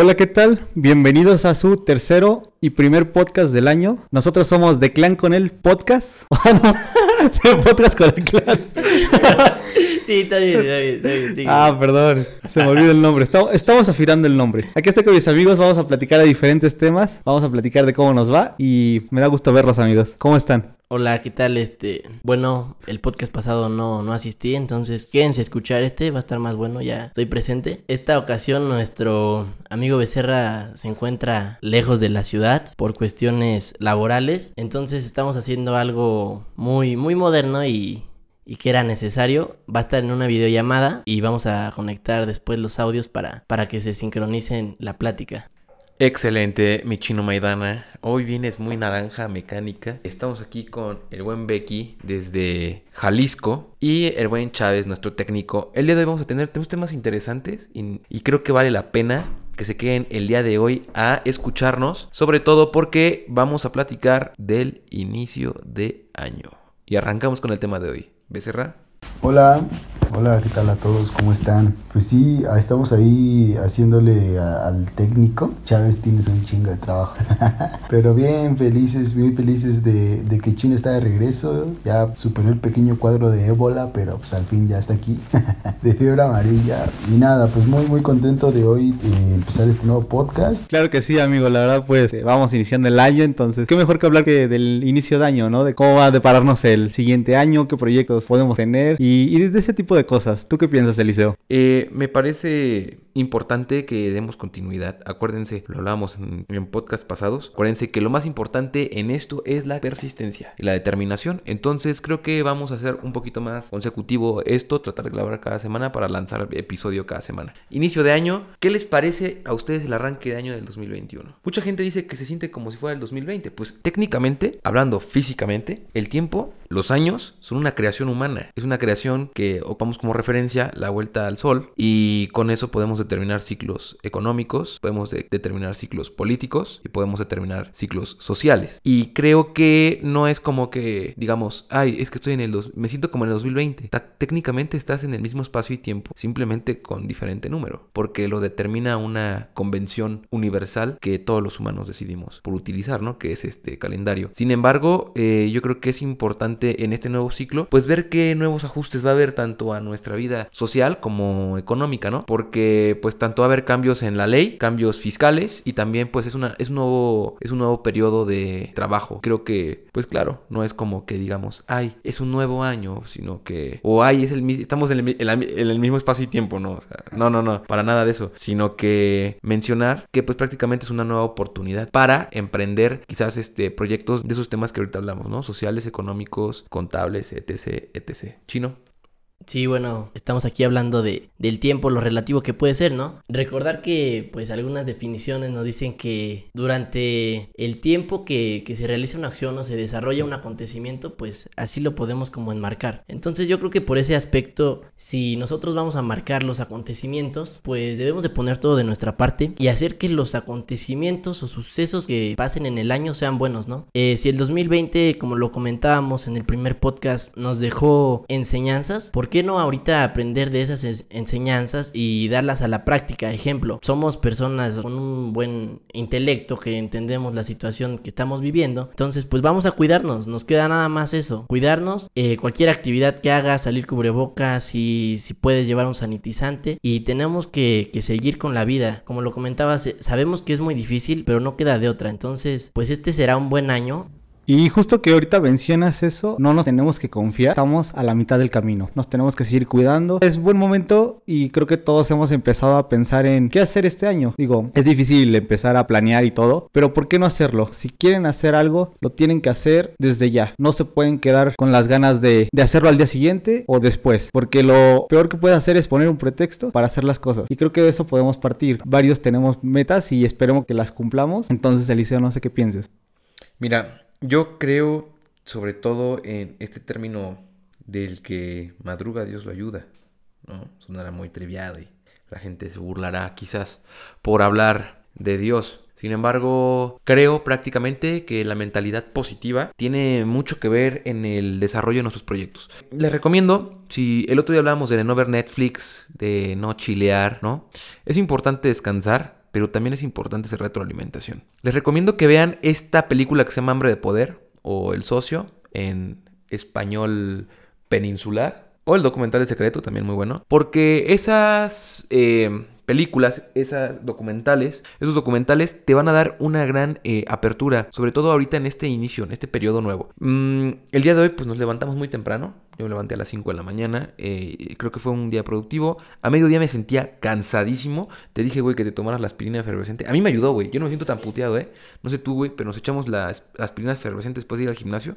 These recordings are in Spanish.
Hola, ¿qué tal? Bienvenidos a su tercero y primer podcast del año. Nosotros somos de Clan con el podcast. de podcast con el clan. Sí, está bien, está bien, está bien. Ah, perdón, se me olvidó el nombre. Estamos, estamos afirando el nombre. Aquí estoy con mis amigos, vamos a platicar de diferentes temas. Vamos a platicar de cómo nos va y me da gusto verlos, amigos. ¿Cómo están? Hola, ¿qué tal? Este, bueno, el podcast pasado no, no asistí, entonces quédense a escuchar este, va a estar más bueno, ya estoy presente. Esta ocasión nuestro amigo Becerra se encuentra lejos de la ciudad por cuestiones laborales, entonces estamos haciendo algo muy, muy moderno y, y que era necesario. Va a estar en una videollamada y vamos a conectar después los audios para, para que se sincronicen la plática. Excelente, mi chino Maidana. Hoy vienes muy naranja mecánica. Estamos aquí con el buen Becky desde Jalisco y el buen Chávez, nuestro técnico. El día de hoy vamos a tener tenemos temas interesantes y, y creo que vale la pena que se queden el día de hoy a escucharnos, sobre todo porque vamos a platicar del inicio de año. Y arrancamos con el tema de hoy. Becerra. Hola, hola, ¿qué tal a todos? ¿Cómo están? Pues sí, ah, estamos ahí haciéndole a- al técnico. Chávez tienes un chingo de trabajo. Pero bien felices, muy felices de, de que China está de regreso. Ya superó el pequeño cuadro de ébola, pero pues al fin ya está aquí. de fiebre amarilla. Y nada, pues muy, muy contento de hoy eh, empezar este nuevo podcast. Claro que sí, amigo. La verdad, pues eh, vamos iniciando el año, entonces, qué mejor que hablar que del inicio de año, ¿no? De cómo va a depararnos el siguiente año, qué proyectos podemos tener y, y de ese tipo de cosas. ¿Tú qué piensas, Eliseo? Eh, me parece importante que demos continuidad. Acuérdense, lo hablábamos en, en podcast pasados. Acuérdense que lo más importante en esto es la persistencia y la determinación. Entonces creo que vamos a hacer un poquito más consecutivo esto, tratar de grabar cada semana para lanzar episodio cada semana. Inicio de año, ¿qué les parece a ustedes el arranque de año del 2021? Mucha gente dice que se siente como si fuera el 2020. Pues técnicamente, hablando físicamente, el tiempo, los años son una creación humana. Es una creación que ocupamos como referencia la vuelta al sol y con eso podemos determinar ciclos económicos, podemos de- determinar ciclos políticos y podemos determinar ciclos sociales. Y creo que no es como que digamos, ay, es que estoy en el dos, me siento como en el 2020. Ta- técnicamente estás en el mismo espacio y tiempo, simplemente con diferente número, porque lo determina una convención universal que todos los humanos decidimos por utilizar, ¿no? Que es este calendario. Sin embargo, eh, yo creo que es importante en este nuevo ciclo, pues ver qué nuevos ajustes va a haber tanto a nuestra vida social como económica, ¿no? Porque pues tanto va a haber cambios en la ley, cambios fiscales y también pues es una es un nuevo es un nuevo periodo de trabajo. Creo que pues claro, no es como que digamos, ay, es un nuevo año, sino que o ay, es el estamos en el mismo espacio y tiempo, no, O sea, no, no, no, para nada de eso, sino que mencionar que pues prácticamente es una nueva oportunidad para emprender quizás este proyectos de esos temas que ahorita hablamos, ¿no? Sociales, económicos, contables, etc, etc. Chino. Sí, bueno, estamos aquí hablando de, del tiempo, lo relativo que puede ser, ¿no? Recordar que, pues, algunas definiciones nos dicen que durante el tiempo que, que se realiza una acción o se desarrolla un acontecimiento, pues, así lo podemos como enmarcar. Entonces, yo creo que por ese aspecto, si nosotros vamos a marcar los acontecimientos, pues debemos de poner todo de nuestra parte y hacer que los acontecimientos o sucesos que pasen en el año sean buenos, ¿no? Eh, si el 2020, como lo comentábamos en el primer podcast, nos dejó enseñanzas, ¿por qué no ahorita aprender de esas es- enseñanzas y darlas a la práctica? Ejemplo, somos personas con un buen intelecto que entendemos la situación que estamos viviendo, entonces pues vamos a cuidarnos, nos queda nada más eso, cuidarnos, eh, cualquier actividad que hagas, salir cubrebocas, si, si puedes llevar un sanitizante y tenemos que, que seguir con la vida, como lo comentabas, eh, sabemos que es muy difícil, pero no queda de otra, entonces pues este será un buen año Y justo que ahorita mencionas eso, no nos tenemos que confiar, estamos a la mitad del camino, nos tenemos que seguir cuidando. Es buen momento y creo que todos hemos empezado a pensar en qué hacer este año. Digo, es difícil empezar a planear y todo, pero ¿por qué no hacerlo? Si quieren hacer algo, lo tienen que hacer desde ya. No se pueden quedar con las ganas de, hacerlo al día siguiente o después, porque lo peor que puede hacer es poner un pretexto para hacer las cosas. Y creo que de eso podemos partir. Varios tenemos metas y esperemos que las cumplamos. Entonces, Eliseo, no sé qué pienses. Mira, yo creo sobre todo en este término del que madruga Dios lo ayuda, ¿no? Sonará muy triviado y la gente se burlará quizás por hablar de Dios. Sin embargo, creo prácticamente que la mentalidad positiva tiene mucho que ver en el desarrollo de nuestros proyectos. Les recomiendo, si el otro día hablábamos de no ver Netflix, de no chilear, ¿no? Es importante descansar, pero también es importante esa retroalimentación. Les recomiendo que vean esta película que se llama Hambre de Poder o El Socio en español peninsular o el documental de secreto, también muy bueno, porque esas... Eh, películas, esas documentales, esos documentales te van a dar una gran eh, apertura, sobre todo ahorita en este inicio, en este periodo nuevo. Mm, el día de hoy pues nos levantamos muy temprano, yo me levanté a las 5 de la mañana. Eh, creo que fue un día productivo. A mediodía me sentía cansadísimo. Te dije, güey, que te tomaras la aspirina efervescente. A mí me ayudó, güey. Yo no me siento tan puteado, ¿eh? No sé tú, güey, pero nos echamos la aspirina efervescente después de ir al gimnasio.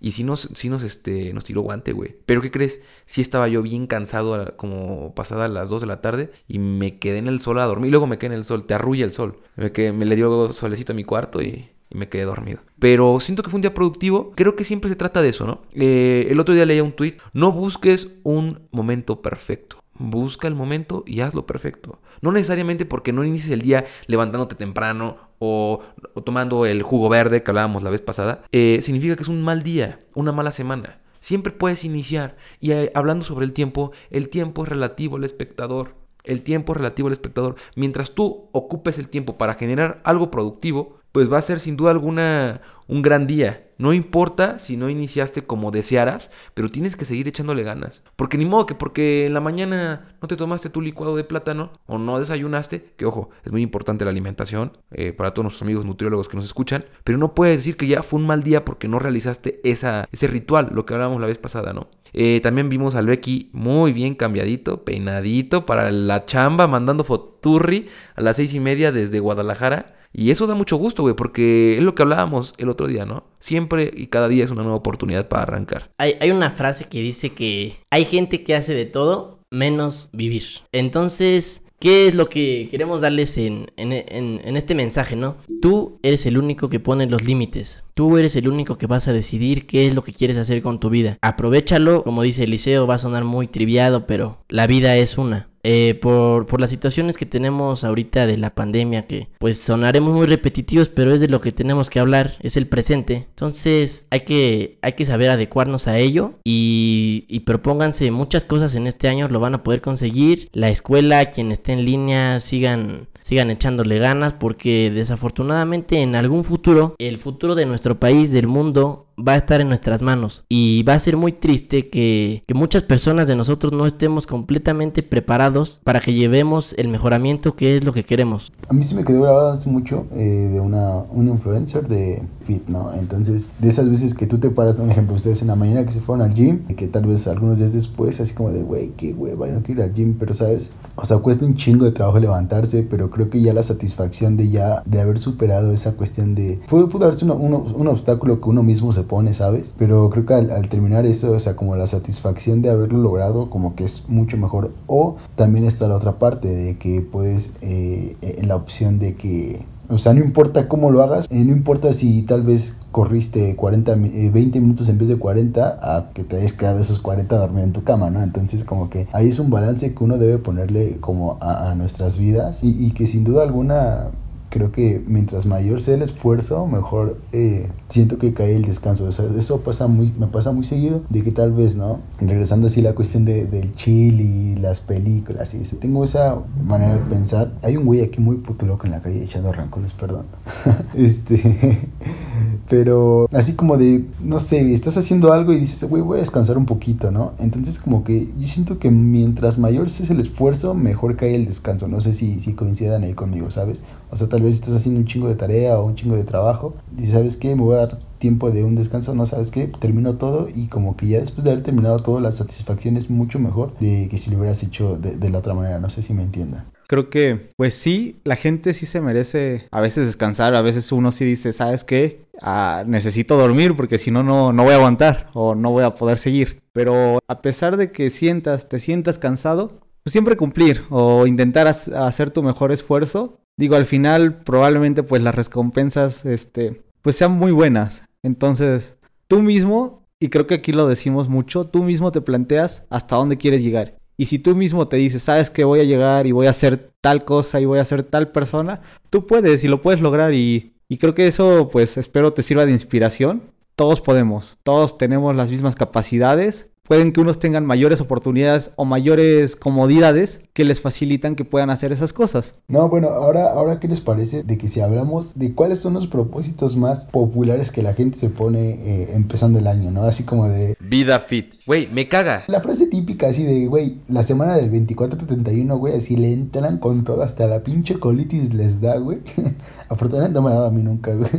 Y sí nos, nos, este, nos tiró guante, güey. Pero ¿qué crees? Sí estaba yo bien cansado, como pasada las 2 de la tarde. Y me quedé en el sol a dormir. Y luego me quedé en el sol. Te arrulla el sol. Me, quedé, me le dio solecito a mi cuarto y y me quedé dormido. Pero siento que fue un día productivo. Creo que siempre se trata de eso, ¿no? Eh, el otro día leía un tweet. No busques un momento perfecto. Busca el momento y hazlo perfecto. No necesariamente porque no inicies el día levantándote temprano o, tomando el jugo verde que hablábamos la vez pasada. Eh, significa que es un mal día, una mala semana. Siempre puedes iniciar. Y eh, hablando sobre el tiempo, el tiempo es relativo al espectador. El tiempo es relativo al espectador. Mientras tú ocupes el tiempo para generar algo productivo, pues va a ser sin duda alguna un gran día. No importa si no iniciaste como desearas, pero tienes que seguir echándole ganas. Porque ni modo que porque en la mañana no te tomaste tu licuado de plátano o no desayunaste, que ojo, es muy importante la alimentación eh, para todos nuestros amigos nutriólogos que nos escuchan, pero no puedes decir que ya fue un mal día porque no realizaste esa, ese ritual, lo que hablábamos la vez pasada, ¿no? Eh, también vimos al Becky muy bien cambiadito, peinadito para la chamba, mandando foturri a las seis y media desde Guadalajara. Y eso da mucho gusto, güey, porque es lo que hablábamos el otro día, ¿no? Siempre y cada día es una nueva oportunidad para arrancar. Hay, una frase que dice que hay gente que hace de todo menos vivir. Entonces, ¿Qué es lo que queremos darles en, en, en, este mensaje, no? Tú eres el único que pone los límites. Tú eres el único que vas a decidir qué es lo que quieres hacer con tu vida. Aprovechalo, como dice Eliseo, va a sonar muy triviado, pero la vida es una. Eh, por, por, las situaciones que tenemos ahorita de la pandemia, que pues sonaremos muy repetitivos, pero es de lo que tenemos que hablar, es el presente. Entonces hay que, hay que saber adecuarnos a ello y, y propónganse muchas cosas en este año, lo van a poder conseguir. La escuela, quien esté en línea, sigan sigan echándole ganas porque desafortunadamente en algún futuro el futuro de nuestro país, del mundo, va a estar en nuestras manos y va a ser muy triste que, muchas personas de nosotros no estemos completamente preparados para que llevemos el mejoramiento que es lo que queremos. A mí sí me quedó grabado hace mucho eh, de una, un influencer de fit, ¿no? Entonces, de esas veces que tú te paras, un ejemplo, ustedes en la mañana que se fueron al gym y que tal vez algunos días después, así como de, güey, qué güey, vayan a ir al gym, pero sabes, o sea, cuesta un chingo de trabajo levantarse, pero creo que ya la satisfacción de ya, de haber superado esa cuestión de, pudo, pudo haberse un obstáculo que uno mismo se pone, ¿sabes? Pero creo que al, terminar eso, o sea, como la satisfacción de haberlo logrado, como que es mucho mejor. O también está la otra parte de que puedes, eh, en la opción de que o sea, no importa cómo lo hagas, eh, no importa si tal vez corriste 40, 20 eh, minutos en vez de 40 a que te hayas quedado esos 40 dormido en tu cama, ¿no? Entonces como que ahí es un balance que uno debe ponerle como a, nuestras vidas y, y, que sin duda alguna creo que mientras mayor sea el esfuerzo, mejor eh, siento que cae el descanso. Eso pasa muy, me pasa muy seguido, de que tal vez, ¿no? Regresando así la cuestión de, del chill y las películas y eso. Tengo esa manera de pensar. Hay un güey aquí muy puto loco en la calle echando rancones, perdón. este, pero así como de, no sé, estás haciendo algo y dices, güey, voy a descansar un poquito, ¿no? Entonces como que yo siento que mientras mayor sea el esfuerzo, mejor cae el descanso. No sé si, si coincidan ahí conmigo, ¿sabes? O sea, tal vez estás haciendo un chingo de tarea o un chingo de trabajo y sabes qué, me voy a dar tiempo de un descanso, no sabes qué, termino todo y como que ya después de haber terminado todo, la satisfacción es mucho mejor de que si lo hubieras hecho de, la otra manera, no sé si me entiendan. Creo que, pues sí, la gente sí se merece a veces descansar, a veces uno sí dice, ¿sabes qué? Ah, necesito dormir porque si no, no voy a aguantar o no voy a poder seguir. Pero a pesar de que sientas, te sientas cansado, pues siempre cumplir o intentar hacer tu mejor esfuerzo digo, al final probablemente pues las recompensas, este, pues sean muy buenas. Entonces, tú mismo, y creo que aquí lo decimos mucho, tú mismo te planteas hasta dónde quieres llegar. Y si tú mismo te dices, sabes que voy a llegar y voy a hacer tal cosa y voy a ser tal persona, tú puedes y lo puedes lograr y, y creo que eso pues espero te sirva de inspiración. Todos podemos, todos tenemos las mismas capacidades pueden que unos tengan mayores oportunidades o mayores comodidades que les facilitan que puedan hacer esas cosas. No, bueno, ahora, ahora ¿qué les parece de que si hablamos de cuáles son los propósitos más populares que la gente se pone eh, empezando el año, ¿no? Así como de... Vida fit. Güey, me caga. La frase típica así de, güey, la semana del 24-31, güey, así le entran con todo, hasta la pinche colitis les da, güey. Afortunadamente no me ha dado a mí nunca, güey.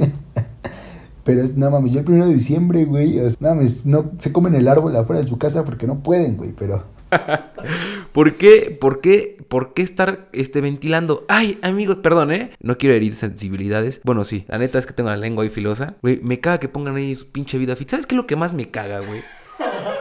Pero es, no mames, yo el primero de diciembre, güey, es, no mames, no, se comen el árbol afuera de su casa porque no pueden, güey, pero... ¿Por qué, por qué, por qué estar este, ventilando? Ay, amigos, perdón, ¿eh? No quiero herir sensibilidades. Bueno, sí, la neta es que tengo la lengua ahí filosa. Güey, me caga que pongan ahí su pinche vida fit. ¿Sabes qué es lo que más me caga, güey?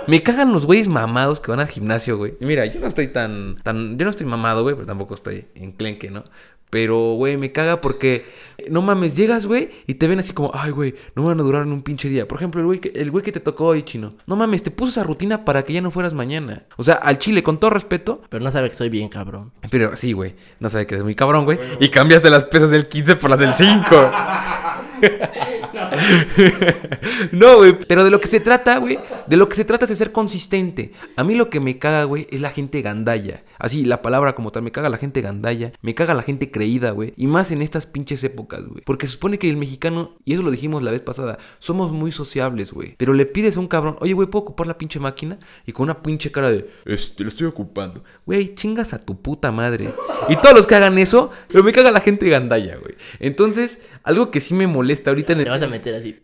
Me cagan los güeyes mamados que van al gimnasio, güey. Y mira, yo no estoy tan, tan, yo no estoy mamado, güey, pero tampoco estoy enclenque, ¿no? Pero, güey, me caga porque, no mames, llegas, güey, y te ven así como, ay, güey, no van a durar en un pinche día. Por ejemplo, el güey que, el güey que te tocó hoy, chino. No mames, te puso esa rutina para que ya no fueras mañana. O sea, al chile, con todo respeto. Pero no sabe que soy bien cabrón. Pero sí, güey, no sabe que eres muy cabrón, güey. Y cambiaste las pesas del 15 por las del 5. no, güey, pero de lo que se trata, güey, de lo que se trata es de ser consistente. A mí lo que me caga, güey, es la gente gandalla. Así, la palabra como tal, me caga la gente gandalla, me caga la gente creída, güey. Y más en estas pinches épocas, güey. Porque se supone que el mexicano, y eso lo dijimos la vez pasada, somos muy sociables, güey. Pero le pides a un cabrón, oye, güey, ¿puedo ocupar la pinche máquina? Y con una pinche cara de, este, lo estoy ocupando. Güey, chingas a tu puta madre. Y todos los que hagan eso, pero me caga la gente gandalla, güey. Entonces, algo que sí me molesta ahorita en el... Te vas a meter así.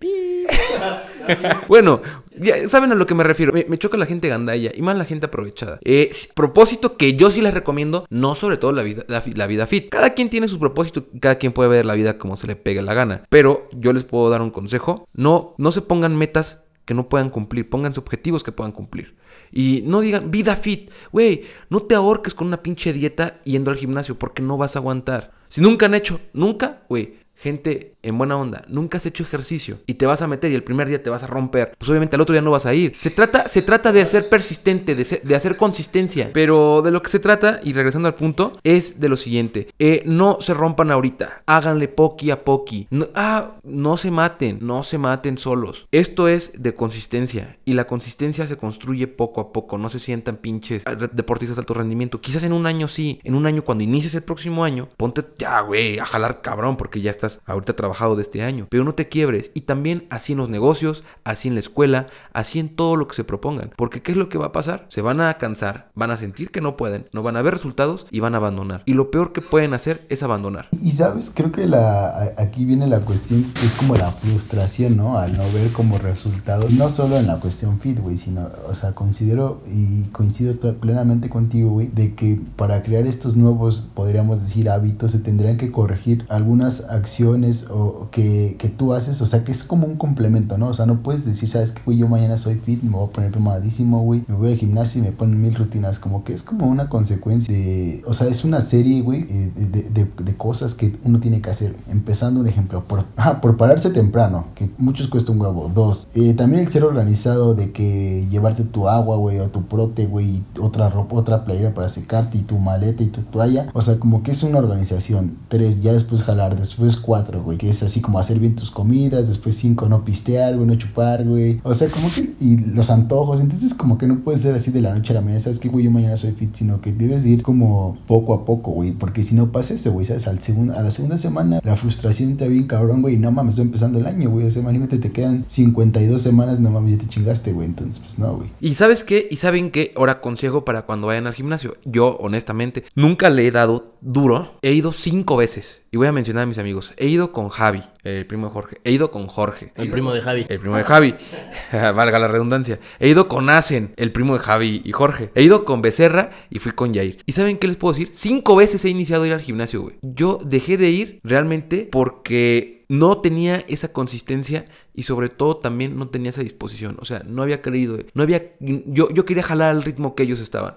Bueno, ya saben a lo que me refiero. Me, me choca la gente gandalla y más la gente aprovechada. Eh, propósito que yo sí les recomiendo, no sobre todo la vida, la, vida fit. Cada quien tiene su propósito, cada quien puede ver la vida como se le pegue la gana. Pero yo les puedo dar un consejo. No, no se pongan metas que no puedan cumplir, pónganse objetivos que puedan cumplir. Y no digan vida fit, güey, no te ahorques con una pinche dieta yendo al gimnasio porque no vas a aguantar. Si nunca han hecho, nunca, güey, gente en buena onda, nunca has hecho ejercicio y te vas a meter y el primer día te vas a romper, pues obviamente al otro día no vas a ir. Se trata, se trata de ser persistente, de, de hacer consistencia. Pero de lo que se trata, y regresando al punto, es de lo siguiente. Eh, no se rompan ahorita, háganle poqui a poqui. Ah, no se maten, no se maten solos. Esto es de consistencia y la consistencia se construye poco a poco. No se sientan pinches deportistas de alto rendimiento. Quizás en un año sí, en un año cuando inicies el próximo año, ponte ya, güey, a jalar cabrón porque ya estás ahorita trabajado de este año. Pero no te quiebres y también así en los negocios, así en la escuela, así en todo lo que se propongan. Porque ¿qué es lo que va a pasar? Se van a cansar, van a sentir que no pueden, no van a ver resultados y van a abandonar. Y lo peor que pueden hacer es abandonar. Y sabes, creo que la, aquí viene la cuestión, es como la frustración, ¿no? Al no ver como resultados, no solo en la cuestión fit, güey, sino, o sea, considero y coincido pl- plenamente contigo, güey, de que para crear estos nuevos, podríamos decir, hábitos, se tendrían que corregir algunas acciones que, que tú haces, o sea, que es como un complemento, ¿no? O sea, no puedes decir, ¿sabes qué, güey? Yo mañana soy fit, me voy a poner mamadísimo, güey, me voy al gimnasio y me ponen mil rutinas, como que es como una consecuencia de, o sea, es una serie, güey, eh, de, de- cosas que uno tiene que hacer. Empezando un ejemplo, por, ah, por pararse temprano, que muchos cuesta un huevo. Dos, eh, también el ser organizado de que llevarte tu agua, güey, o tu prote, güey, otra ropa, otra playera para secarte y tu maleta y tu toalla. O sea, como que es una organización. Tres, ya después jalar. Después cuatro, güey, que es así como hacer bien tus comidas. Después cinco, no pistear, güey, no chupar, güey. O sea, como que, y los antojos. Entonces, como que no puede ser así de la noche a la mañana. Sabes que, güey, yo mañana soy fit, sino que debes de ir como poco a poco, güey. Porque si no pasa eso, güey, ¿sabes? Al segundo, a la segunda semana, la frustración te bien cabrón, güey. No mames, estoy empezando el año, güey. O sea, imagínate, te quedan 52 semanas, no mames, ya te chingaste, güey. Entonces, pues no, güey. ¿Y sabes qué? ¿Y saben qué? Ahora consejo para cuando vayan al gimnasio. Yo, honestamente, nunca le he dado duro. He ido cinco veces. Y voy a mencionar a mis amigos. He ido con Javi, el primo de Jorge. He ido con Jorge. El primo de Javi. El primo de Javi. Valga la redundancia. He ido con Asen, el primo de Javi y Jorge. He ido con Becerra y fui con Jair. ¿Y saben qué les puedo decir? Cinco veces he iniciado a ir al gimnasio, güey. Yo dejé de ir realmente porque no tenía esa consistencia y sobre todo también no tenía esa disposición. O sea, no había creído, no había, yo, yo quería jalar al ritmo que ellos estaban.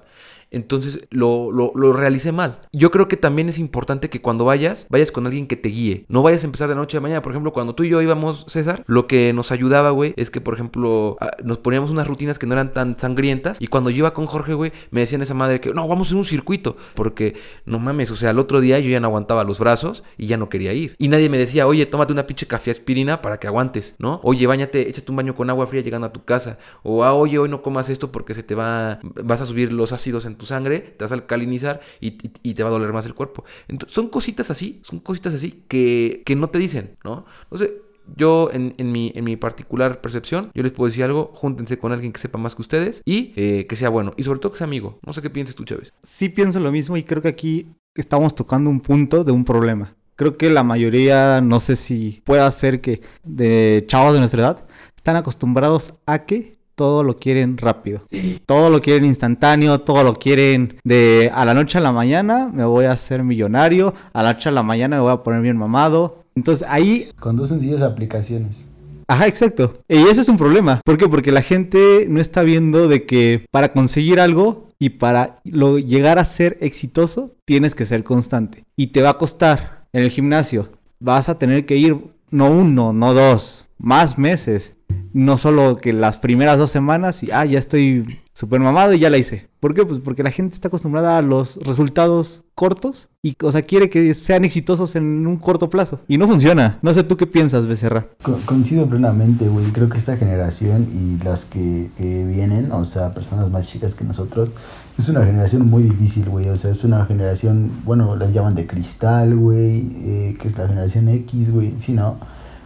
Entonces lo, lo, realicé mal. Yo creo que también es importante que cuando vayas, vayas con alguien que te guíe. No vayas a empezar de noche a mañana. Por ejemplo, cuando tú y yo íbamos, César, lo que nos ayudaba, güey, es que, por ejemplo, ah, nos poníamos unas rutinas que no eran tan sangrientas. Y cuando yo iba con Jorge, güey, me decían esa madre que no, vamos en un circuito. Porque no mames, o sea, el otro día yo ya no aguantaba los brazos y ya no quería ir. Y nadie me decía, oye, tómate una pinche café aspirina para que aguantes, ¿no? Oye, bañate, échate un baño con agua fría llegando a tu casa. O, ah, oye, hoy no comas esto porque se te va, vas a subir los ácidos en tu sangre, te vas a alcalinizar y, te va a doler más el cuerpo. Entonces, son cositas así, son cositas así que, que no te dicen, ¿no? Entonces, yo en, mi, en mi particular percepción, yo les puedo decir algo, júntense con alguien que sepa más que ustedes y eh, que sea bueno. Y sobre todo que sea amigo. No sé qué piensas tú, Chávez. Sí pienso lo mismo y creo que aquí estamos tocando un punto de un problema. Creo que la mayoría, no sé si pueda ser que de chavos de nuestra edad, están acostumbrados a que todo lo quieren rápido. Todo lo quieren instantáneo, todo lo quieren de a la noche a la mañana me voy a hacer millonario, a la noche a la mañana me voy a poner bien mamado. Entonces ahí Con dos sencillas aplicaciones. Ajá, exacto. Y eso es un problema. ¿Por qué? Porque la gente no está viendo de que para conseguir algo y para lo, llegar a ser exitoso, tienes que ser constante. Y te va a costar en el gimnasio. Vas a tener que ir no uno, no dos, más meses. No solo que las primeras dos semanas y, ah, ya estoy súper mamado y ya la hice. ¿Por qué? Pues porque la gente está acostumbrada a los resultados cortos y, o sea, quiere que sean exitosos en un corto plazo. Y no funciona. No sé tú qué piensas, Becerra. Co- coincido plenamente, güey. Creo que esta generación y las que, vienen, o sea, personas más chicas que nosotros, es una generación muy difícil, güey. O sea, es una generación, bueno, la llaman de cristal, güey, eh, que es la generación X, güey. Sí, ¿no?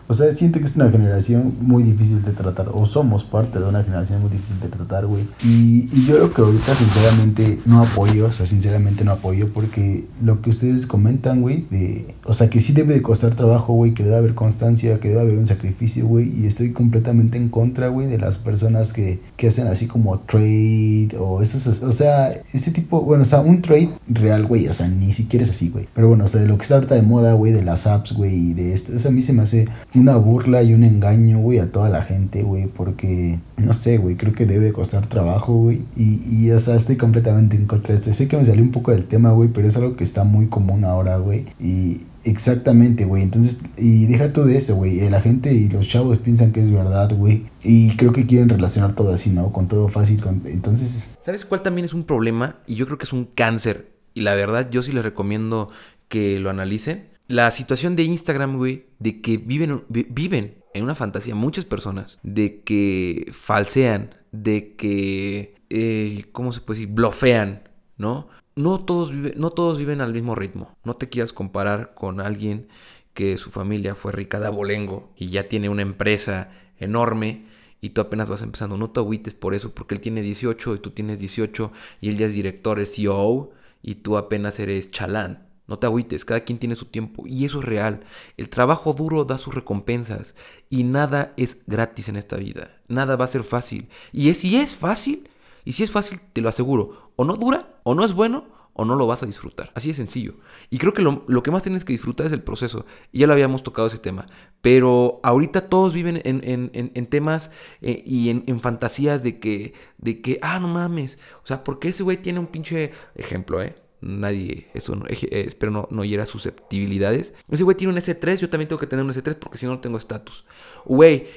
O sea, siento que es una generación muy difícil de tratar, o somos parte de una generación muy difícil de tratar, güey. Y, y yo creo que ahorita, sinceramente, no apoyo, o sea, sinceramente no apoyo, porque lo que ustedes comentan, güey, de, o sea, que sí debe de costar trabajo, güey, que debe haber constancia, que debe haber un sacrificio, güey, y estoy completamente en contra, güey, de las personas que, que hacen así como trade, o esos, o sea, ese tipo, bueno, o sea, un trade real, güey, o sea, ni siquiera es así, güey. Pero bueno, o sea, de lo que está ahorita de moda, güey, de las apps, güey, y de esto, eso a mí se me hace una burla y un engaño, güey, a toda la gente, güey, porque, no sé, güey, creo que debe costar trabajo, güey, y, y, o sea, estoy completamente en contra de esto. Sé que me salió un poco del tema, güey, pero es algo que está muy común ahora, güey, y exactamente, güey, entonces, y deja todo eso, güey, eh, la gente y los chavos piensan que es verdad, güey, y creo que quieren relacionar todo así, ¿no? Con todo fácil, con, entonces... ¿Sabes cuál también es un problema? Y yo creo que es un cáncer. Y la verdad, yo sí les recomiendo que lo analicen. La situación de Instagram, güey, de que viven, vi- viven en una fantasía muchas personas, de que falsean, de que, eh, ¿cómo se puede decir? Blofean, ¿no? No todos, viven, no todos viven al mismo ritmo. No te quieras comparar con alguien que su familia fue rica de abolengo y ya tiene una empresa enorme y tú apenas vas empezando. No te agüites por eso, porque él tiene 18 y tú tienes 18 y él ya es director, es CEO y tú apenas eres chalán. No te agüites, cada quien tiene su tiempo y eso es real. El trabajo duro da sus recompensas y nada es gratis en esta vida. Nada va a ser fácil. Y es, si es fácil, y si es fácil, te lo aseguro, o no dura, o no es bueno, o no lo vas a disfrutar. Así de sencillo. Y creo que lo, lo que más tienes que disfrutar es el proceso. Y ya lo habíamos tocado ese tema. Pero ahorita todos viven en, en- en- temas eh, y en, en fantasías de que, de que, ah, no mames. O sea, porque ese güey tiene un pinche ejemplo, ¿eh? Nadie, eso no, eh, espero no, no hiera susceptibilidades. Ese güey tiene un S3, yo también tengo que tener un S3 porque si no, no tengo estatus. Güey,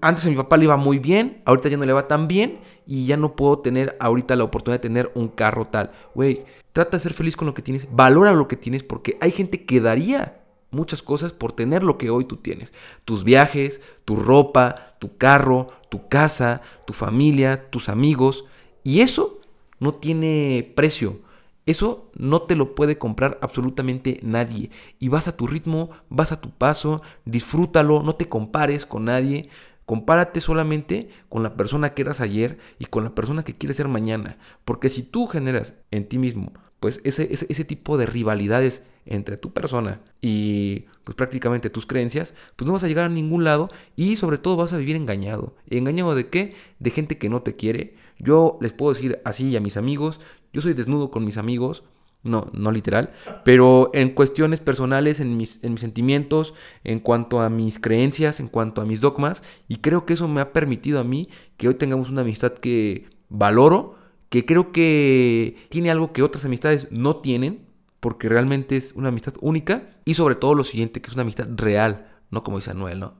antes a mi papá le iba muy bien, ahorita ya no le va tan bien y ya no puedo tener ahorita la oportunidad de tener un carro tal. Güey, trata de ser feliz con lo que tienes, valora lo que tienes porque hay gente que daría muchas cosas por tener lo que hoy tú tienes. Tus viajes, tu ropa, tu carro, tu casa, tu familia, tus amigos. Y eso no tiene precio. Eso no te lo puede comprar absolutamente nadie. Y vas a tu ritmo, vas a tu paso, disfrútalo, no te compares con nadie. Compárate solamente con la persona que eras ayer y con la persona que quieres ser mañana. Porque si tú generas en ti mismo, pues ese, ese, ese tipo de rivalidades entre tu persona y pues prácticamente tus creencias, pues no vas a llegar a ningún lado y sobre todo vas a vivir engañado. ¿Engañado de qué? De gente que no te quiere. Yo les puedo decir así a mis amigos, yo soy desnudo con mis amigos, no, no literal, pero en cuestiones personales, en mis, en mis sentimientos, en cuanto a mis creencias, en cuanto a mis dogmas, y creo que eso me ha permitido a mí que hoy tengamos una amistad que valoro, que creo que tiene algo que otras amistades no tienen, porque realmente es una amistad única, y sobre todo lo siguiente, que es una amistad real, no como dice Anuel, ¿no?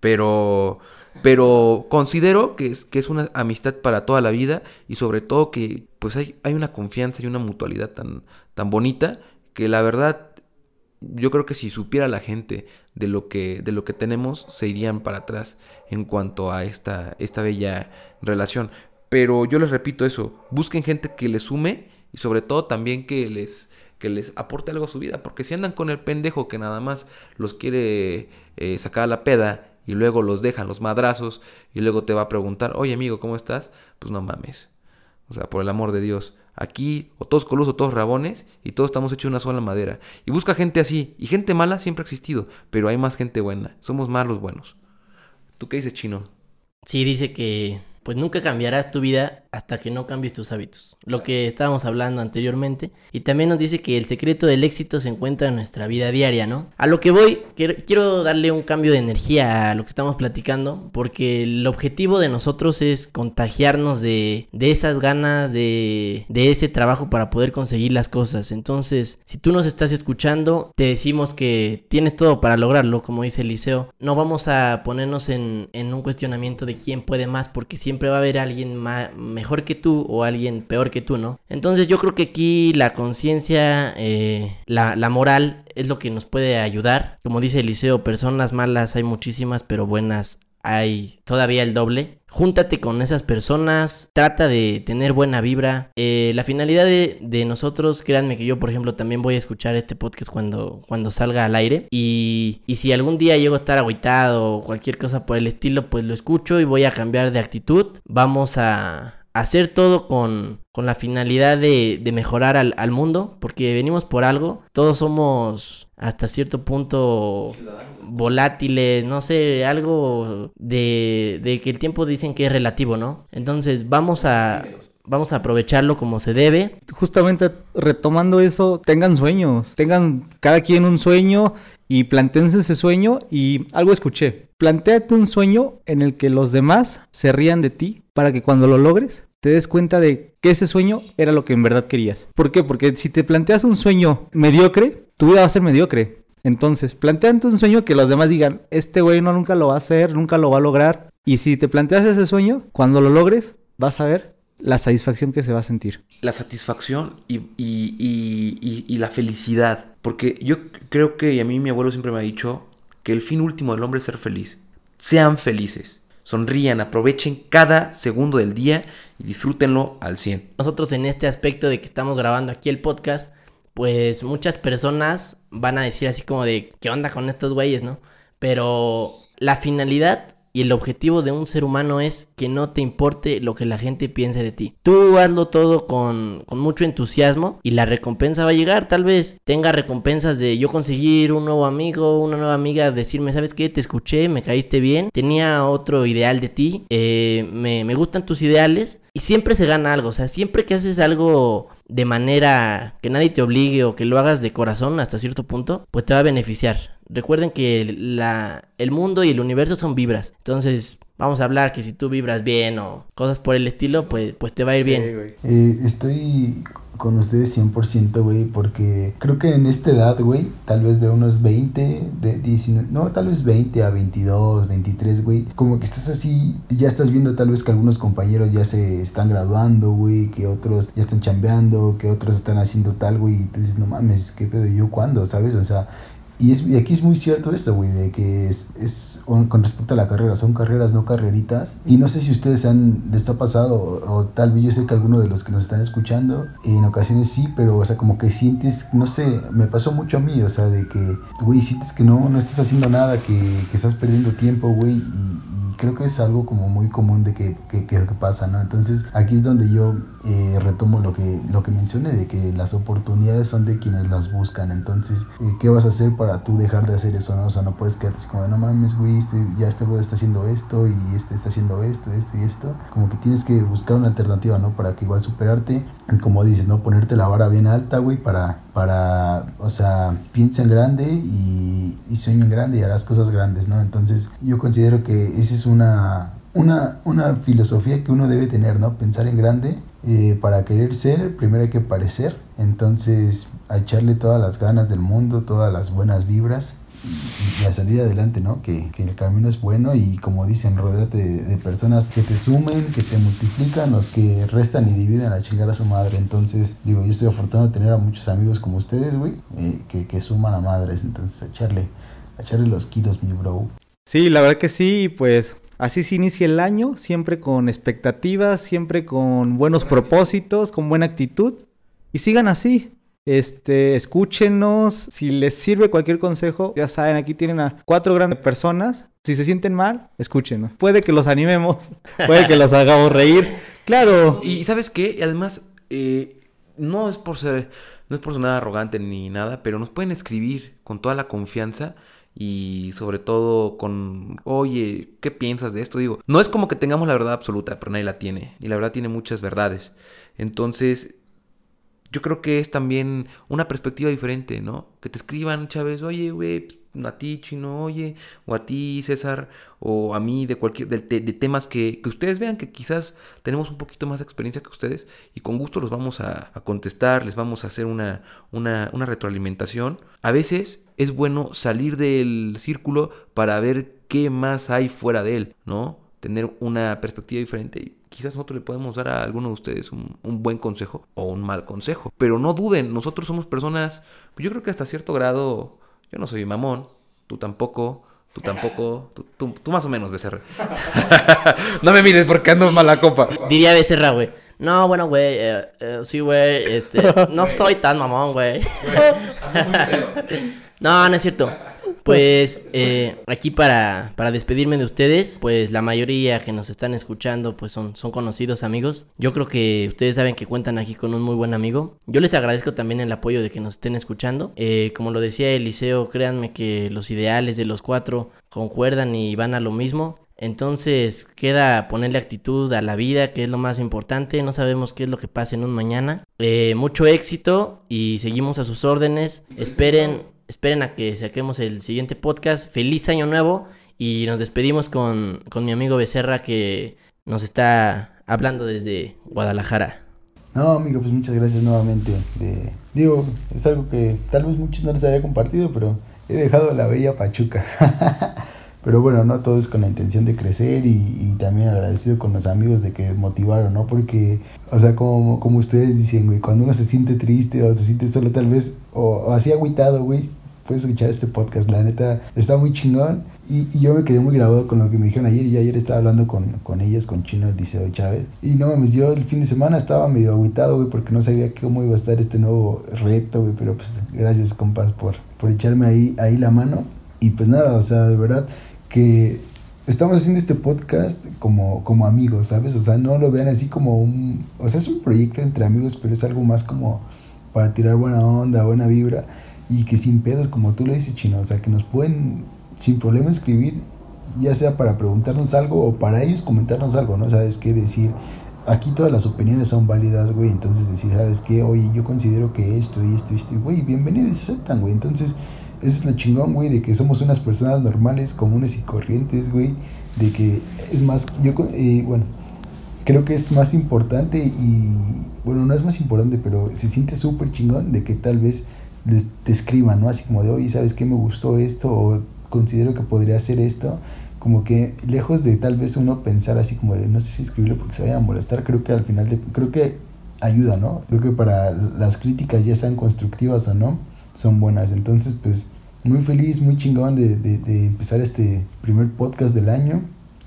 Pero, pero considero que es, que es una amistad para toda la vida y sobre todo que pues hay, hay una confianza y una mutualidad tan, tan bonita que la verdad yo creo que si supiera la gente de lo que, de lo que tenemos, se irían para atrás en cuanto a esta, esta bella relación. Pero yo les repito eso, busquen gente que les sume y sobre todo también que les, que les aporte algo a su vida. Porque si andan con el pendejo que nada más los quiere eh, sacar a la peda y luego los dejan los madrazos y luego te va a preguntar, oye amigo, ¿cómo estás? Pues no mames. O sea, por el amor de Dios. Aquí, o todos colusos, o todos rabones, y todos estamos hechos una sola madera. Y busca gente así. Y gente mala siempre ha existido, pero hay más gente buena. Somos más los buenos. ¿Tú qué dices, chino? Sí, dice que pues nunca cambiarás tu vida hasta que no cambies tus hábitos. Lo que estábamos hablando anteriormente. Y también nos dice que el secreto del éxito se encuentra en nuestra vida diaria, ¿no? A lo que voy, quiero darle un cambio de energía a lo que estamos platicando, porque el objetivo de nosotros es contagiarnos de, de esas ganas, de, de ese trabajo para poder conseguir las cosas. Entonces, si tú nos estás escuchando, te decimos que tienes todo para lograrlo, como dice Eliseo. No vamos a ponernos en, en un cuestionamiento de quién puede más, porque siempre siempre va a haber alguien mejor que tú o alguien peor que tú, ¿no? Entonces yo creo que aquí la conciencia, eh, la, la moral es lo que nos puede ayudar. Como dice Eliseo, personas malas hay muchísimas, pero buenas hay todavía el doble. Júntate con esas personas, trata de tener buena vibra. Eh, la finalidad de, de, nosotros, créanme que yo, por ejemplo, también voy a escuchar este podcast cuando, cuando salga al aire. Y, y si algún día llego a estar agüitado o cualquier cosa por el estilo, pues lo escucho y voy a cambiar de actitud. Vamos a, hacer todo con, con la finalidad de, de mejorar al, al, mundo, porque venimos por algo, todos somos hasta cierto punto volátiles, no sé, algo de, de que el tiempo dicen que es relativo, ¿no? Entonces vamos a vamos a aprovecharlo como se debe. Justamente retomando eso, tengan sueños, tengan cada quien un sueño y plantéense ese sueño y algo escuché. Plantéate un sueño en el que los demás se rían de ti para que cuando lo logres te des cuenta de que ese sueño era lo que en verdad querías. ¿Por qué? Porque si te planteas un sueño mediocre, tu vida va a ser mediocre. Entonces, planteate un sueño que los demás digan, este güey no nunca lo va a hacer, nunca lo va a lograr. Y si te planteas ese sueño, cuando lo logres, vas a ver la satisfacción que se va a sentir. La satisfacción y, y, y, y, la felicidad. Porque yo creo que, y a mí mi abuelo siempre me ha dicho, que el fin último del hombre es ser feliz. Sean felices. Sonrían, aprovechen cada segundo del día y disfrútenlo al 100. Nosotros en este aspecto de que estamos grabando aquí el podcast, pues muchas personas van a decir así como de, ¿qué onda con estos güeyes, no? Pero la finalidad y el objetivo de un ser humano es que no te importe lo que la gente piense de ti. Tú hazlo todo con, mucho entusiasmo y la recompensa va a llegar. Tal vez tenga recompensas de yo conseguir un nuevo amigo, una nueva amiga, decirme, ¿sabes qué? Te escuché, me caíste bien, tenía otro ideal de ti, eh, me, me gustan tus ideales y siempre se gana algo. O sea, siempre que haces algo de manera que nadie te obligue o que lo hagas de corazón hasta cierto punto, pues te va a beneficiar. Recuerden que la, el mundo y el universo son vibras. Entonces, vamos a hablar que si tú vibras bien o cosas por el estilo, pues, pues te va a ir sí, bien. Eh, estoy con ustedes 100%, güey, porque creo que en esta edad, güey, tal vez de unos 20, de 19, no, tal vez 20 a 22, 23, güey, como que estás así, ya estás viendo tal vez que algunos compañeros ya se están graduando, güey, que otros ya están chambeando, que otros están haciendo tal, güey, y tú dices, no mames, ¿qué pedo yo cuándo? ¿Sabes? O sea, y, es, y aquí es muy cierto esto, güey, de que es, es, con respecto a la carrera, son carreras, no carreritas. Y no sé si ustedes han, les ha pasado, o, o, tal vez yo sé que alguno de los que nos están escuchando, en ocasiones sí, pero, o sea, como que sientes, no sé, me pasó mucho a mí, o sea, de que, güey, sientes que no, no estás haciendo nada, que, que estás perdiendo tiempo, güey, y, y, creo que es algo como muy común de que, que, que, que pasa, ¿no? Entonces, aquí es donde yo eh, retomo lo que, lo que mencioné, de que las oportunidades son de quienes las buscan. Entonces, eh, ¿qué vas a hacer para tú dejar de hacer eso? ¿no? O sea, no puedes quedarte así como, no mames, güey, este, ya este güey está haciendo esto y este está haciendo esto, esto y esto. Como que tienes que buscar una alternativa, ¿no? Para que igual superarte, y como dices, ¿no? Ponerte la vara bien alta, güey, para, para, o sea, piensa en grande y, y sueña en grande y harás cosas grandes, ¿no? Entonces, yo considero que esa es una, una, una filosofía que uno debe tener, ¿no? Pensar en grande eh, para querer ser, primero hay que parecer. Entonces, a echarle todas las ganas del mundo, todas las buenas vibras y, a salir adelante, ¿no? Que, que, el camino es bueno y como dicen, rodeate de, personas que te sumen, que te multiplican, los que restan y dividen a chingar a su madre. Entonces, digo, yo estoy afortunado de tener a muchos amigos como ustedes, güey, eh, que, que suman a madres. Entonces, a echarle, a echarle los kilos, mi bro. Sí, la verdad que sí, pues Así se inicia el año, siempre con expectativas, siempre con buenos propósitos, con buena actitud. Y sigan así. Este, escúchenos. Si les sirve cualquier consejo, ya saben, aquí tienen a cuatro grandes personas. Si se sienten mal, escúchenos. Puede que los animemos, puede que los hagamos reír. Claro. Y sabes qué, además, eh, no es por ser, no es por ser nada arrogante ni nada, pero nos pueden escribir con toda la confianza y sobre todo con, oye, ¿qué piensas de esto? Digo, no es como que tengamos la verdad absoluta, pero nadie la tiene. Y la verdad tiene muchas verdades. Entonces, yo creo que es también una perspectiva diferente, ¿no? Que te escriban, Chávez, oye, güey, a ti, Chino, oye, o a ti, César, o a mí, de cualquier, de, temas que, que, ustedes vean que quizás tenemos un poquito más de experiencia que ustedes y con gusto los vamos a, a contestar, les vamos a hacer una, una, una retroalimentación. A veces es bueno salir del círculo para ver qué más hay fuera de él, ¿no? Tener una perspectiva diferente y quizás nosotros le podemos dar a alguno de ustedes un, buen consejo o un mal consejo. Pero no duden, nosotros somos personas, yo creo que hasta cierto grado, yo no soy mamón, tú tampoco, tú tampoco, tú, más o menos, Becerra. no me mires porque ando mal la copa. Diría Becerra, güey. No, bueno, güey, eh, eh, sí, güey, este, no soy tan mamón, güey. No, no es cierto. Pues eh, aquí para, para despedirme de ustedes, pues la mayoría que nos están escuchando pues son, son conocidos amigos. Yo creo que ustedes saben que cuentan aquí con un muy buen amigo. Yo les agradezco también el apoyo de que nos estén escuchando. Eh, como lo decía Eliseo, créanme que los ideales de los cuatro concuerdan y van a lo mismo. Entonces queda ponerle actitud a la vida, que es lo más importante. No sabemos qué es lo que pasa en un mañana. Eh, mucho éxito y seguimos a sus órdenes. Esperen esperen a que saquemos el siguiente podcast. Feliz año nuevo y nos despedimos con, mi amigo Becerra que nos está hablando desde Guadalajara. No, amigo, pues muchas gracias nuevamente. digo, es algo que tal vez muchos no les había compartido, pero he dejado la bella Pachuca. pero bueno, no todo es con la intención de crecer y, también agradecido con los amigos de que motivaron, ¿no? Porque, o sea, como, como ustedes dicen, güey, cuando uno se siente triste o se siente solo tal vez, o, o así agüitado, güey, puedes escuchar este podcast. La neta está muy chingón. Y, yo me quedé muy grabado con lo que me dijeron ayer. Yo ayer estaba hablando con, con ellas, con Chino Liceo Chávez. Y no mames, yo el fin de semana estaba medio aguitado, güey, porque no sabía cómo iba a estar este nuevo reto, güey. Pero pues gracias, compas, por, por echarme ahí, ahí la mano. Y pues nada, o sea, de verdad que estamos haciendo este podcast como, como amigos, ¿sabes? O sea, no lo vean así como un... O sea, es un proyecto entre amigos, pero es algo más como para tirar buena onda, buena vibra y que sin pedos, como tú le dices, chino, o sea, que nos pueden sin problema escribir, ya sea para preguntarnos algo o para ellos comentarnos algo, ¿no? Sabes qué decir, aquí todas las opiniones son válidas, güey, entonces decir, ¿sabes qué? Oye, yo considero que esto y esto y esto, güey, bienvenidos, aceptan, güey, entonces eso es lo chingón, güey, de que somos unas personas normales, comunes y corrientes, güey, de que es más, yo, eh, bueno, creo que es más importante y, bueno, no es más importante, pero se siente súper chingón de que tal vez te escriban, ¿no? Así como de, oye, ¿sabes qué? Me gustó esto o considero que podría hacer esto. Como que lejos de tal vez uno pensar así como de, no sé si escribirlo porque se vayan a molestar, creo que al final, de, creo que ayuda, ¿no? Creo que para las críticas, ya sean constructivas o no, son buenas. Entonces, pues, muy feliz, muy chingón de, de, empezar este primer podcast del año.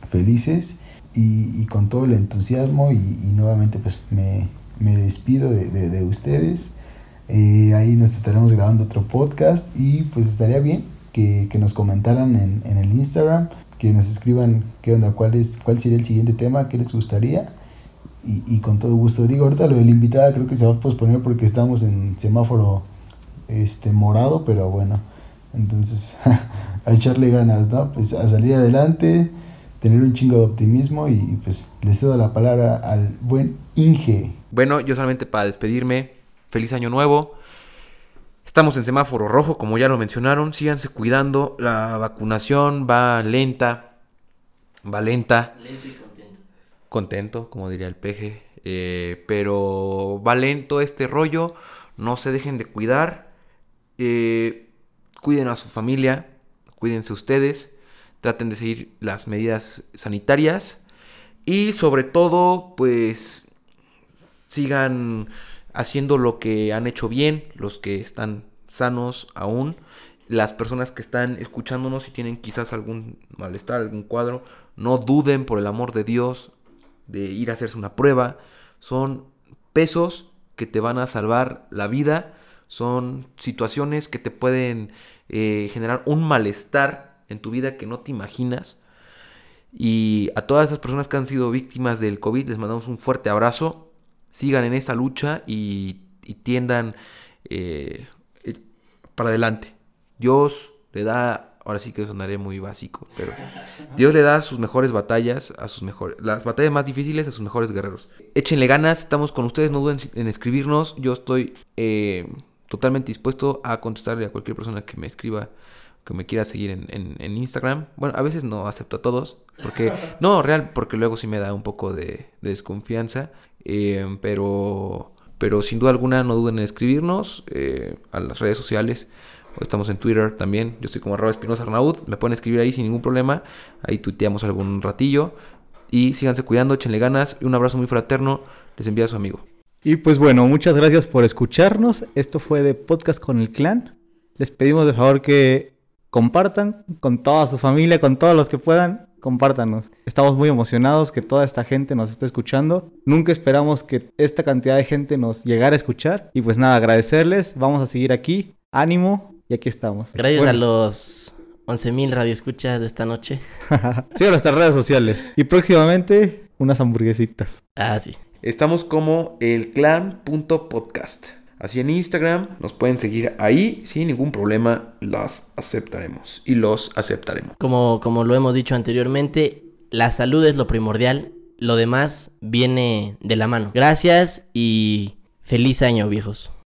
Felices y, y con todo el entusiasmo y, y nuevamente, pues, me, me despido de, de ustedes eh, ahí nos estaremos grabando otro podcast y pues estaría bien que, nos comentaran en, el Instagram, que nos escriban qué onda, cuál, es, cuál sería el siguiente tema, qué les gustaría. Y, y con todo gusto. Digo, ahorita lo del invitado creo que se va a posponer porque estamos en semáforo este morado, pero bueno, entonces a echarle ganas, ¿no? Pues a salir adelante, tener un chingo de optimismo y pues les cedo la palabra al buen Inge. Bueno, yo solamente para despedirme, feliz año nuevo. Estamos en semáforo rojo, como ya lo mencionaron. Síganse cuidando. La vacunación va lenta. Va lenta. Lento y contento. Contento, como diría el peje. Eh, pero va lento este rollo. No se dejen de cuidar. Eh, cuiden a su familia. Cuídense ustedes. Traten de seguir las medidas sanitarias. Y sobre todo, pues sigan haciendo lo que han hecho bien. Los que están sanos aún. Las personas que están escuchándonos y tienen quizás algún malestar, algún cuadro, no duden por el amor de Dios de ir a hacerse una prueba. Son pesos que te van a salvar la vida. Son situaciones que te pueden eh, generar un malestar en tu vida que no te imaginas. Y a todas esas personas que han sido víctimas del COVID les mandamos un fuerte abrazo. Sigan en esta lucha y, tiendan eh, para adelante. Dios le da, ahora sí que sonaré muy básico, pero Dios le da sus mejores batallas a sus mejores, las batallas más difíciles a sus mejores guerreros. Échenle ganas, estamos con ustedes, no duden en escribirnos. Yo estoy eh, totalmente dispuesto a contestarle a cualquier persona que me escriba que me quiera seguir en, Instagram. Bueno, a veces no acepto a todos. Porque. No, real, porque luego sí me da un poco de, desconfianza. Eh, pero. Pero sin duda alguna no duden en escribirnos eh, a las redes sociales. Estamos en Twitter también. Yo estoy como arroba espinosa Arnaud. Me pueden escribir ahí sin ningún problema. Ahí tuiteamos algún ratillo. Y síganse cuidando, échenle ganas. Un abrazo muy fraterno. Les envía a su amigo. Y pues bueno, muchas gracias por escucharnos. Esto fue de Podcast con el Clan. Les pedimos de favor que compartan con toda su familia, con todos los que puedan. Compártanos. Estamos muy emocionados que toda esta gente nos esté escuchando. Nunca esperamos que esta cantidad de gente nos llegara a escuchar. Y pues nada, agradecerles. Vamos a seguir aquí. Ánimo, y aquí estamos. Gracias a los 11.000 radioescuchas de esta noche. sí, a nuestras redes sociales. Y próximamente, unas hamburguesitas. Ah, sí. Estamos como el clan.podcast. Así en Instagram nos pueden seguir ahí sin ningún problema. Las aceptaremos y los aceptaremos. Como, como lo hemos dicho anteriormente, la salud es lo primordial. Lo demás viene de la mano. Gracias y feliz año, viejos.